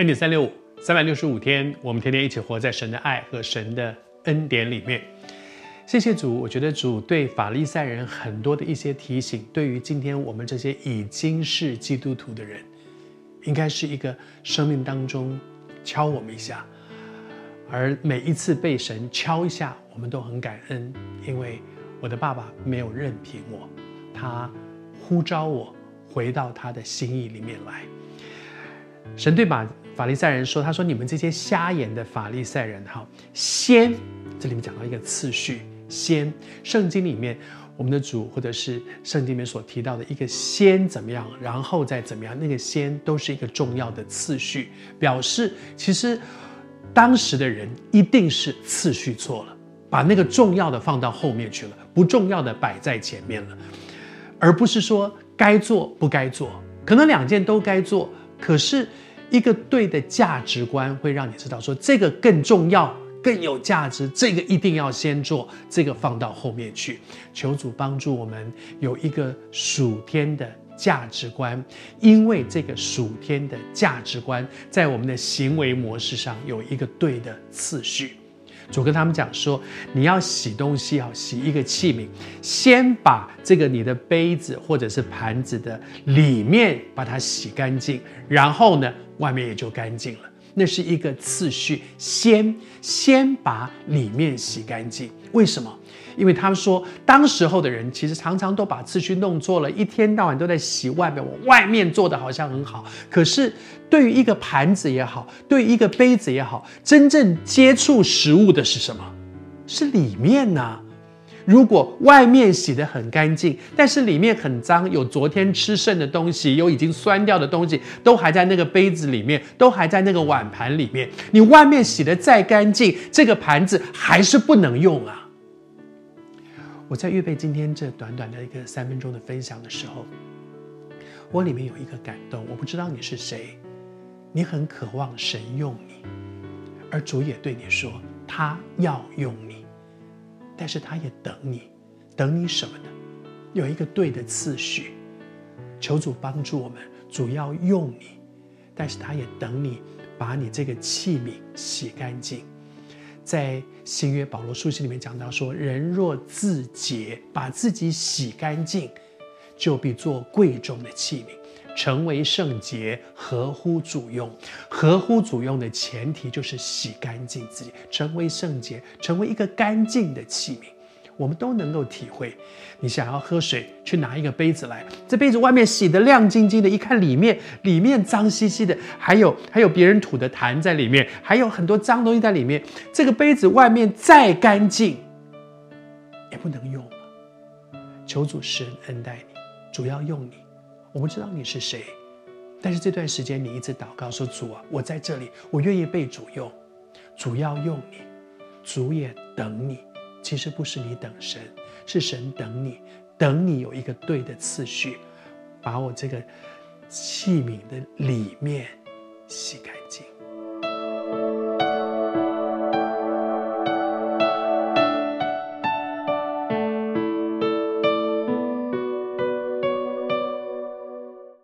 恩典三六五，三百六十五天，我们天天一起活在神的爱和神的恩典里面。谢谢主，我觉得主对法利赛人很多的一些提醒，对于今天我们这些已经是基督徒的人，应该是一个生命当中敲我们一下。而每一次被神敲一下，我们都很感恩，因为我的爸爸没有任凭我，他呼召我回到他的心意里面来。神对马法利赛人说：“他说你们这些瞎眼的法利赛人，哈，先这里面讲到一个次序，先圣经里面我们的主或者是圣经里面所提到的一个先怎么样，然后再怎么样，那个先都是一个重要的次序，表示其实当时的人一定是次序错了，把那个重要的放到后面去了，不重要的摆在前面了，而不是说该做不该做，可能两件都该做。”可是，一个对的价值观会让你知道，说这个更重要、更有价值，这个一定要先做，这个放到后面去。求主帮助我们有一个属天的价值观，因为这个属天的价值观在我们的行为模式上有一个对的次序。主跟他们讲说，你要洗东西，要洗一个器皿，先把这个你的杯子或者是盘子的里面把它洗干净，然后呢，外面也就干净了。那是一个次序，先先把里面洗干净。为什么？因为他们说，当时候的人其实常常都把次序弄错了，一天到晚都在洗外面。我外面做的好像很好，可是对于一个盘子也好，对于一个杯子也好，真正接触食物的是什么？是里面呢、如果外面洗得很干净，但是里面很脏，有昨天吃剩的东西，有已经酸掉的东西，都还在那个杯子里面，都还在那个碗盘里面。你外面洗得再干净，这个盘子还是不能用啊。我在预备今天这短短的一个三分钟的分享的时候，我里面有一个感动。我不知道你是谁，你很渴望神用你，而主也对你说，他要用你，但是他也等你，等你什么呢？有一个对的次序。求主帮助我们，主要用你，但是他也等你，把你这个器皿洗干净。在新约保罗书信里面讲到说，人若自洁，把自己洗干净，就必做贵重的器皿，成为圣洁，合乎主用。合乎主用的前提就是洗干净自己，成为圣洁，成为一个干净的器皿。我们都能够体会，你想要喝水，去拿一个杯子来，这杯子外面洗得亮晶晶的，一看里面，里面脏兮兮的，还有还有别人吐的痰在里面，还有很多脏东西在里面。这个杯子外面再干净，也不能用。求主施恩恩待你，主要用你。我不知道你是谁，但是这段时间你一直祷告说：“主啊，我在这里，我愿意被主用。主要用你，主也等你。”其实不是你等神，是神等你，等你有一个对的次序，把我这个器皿的里面洗。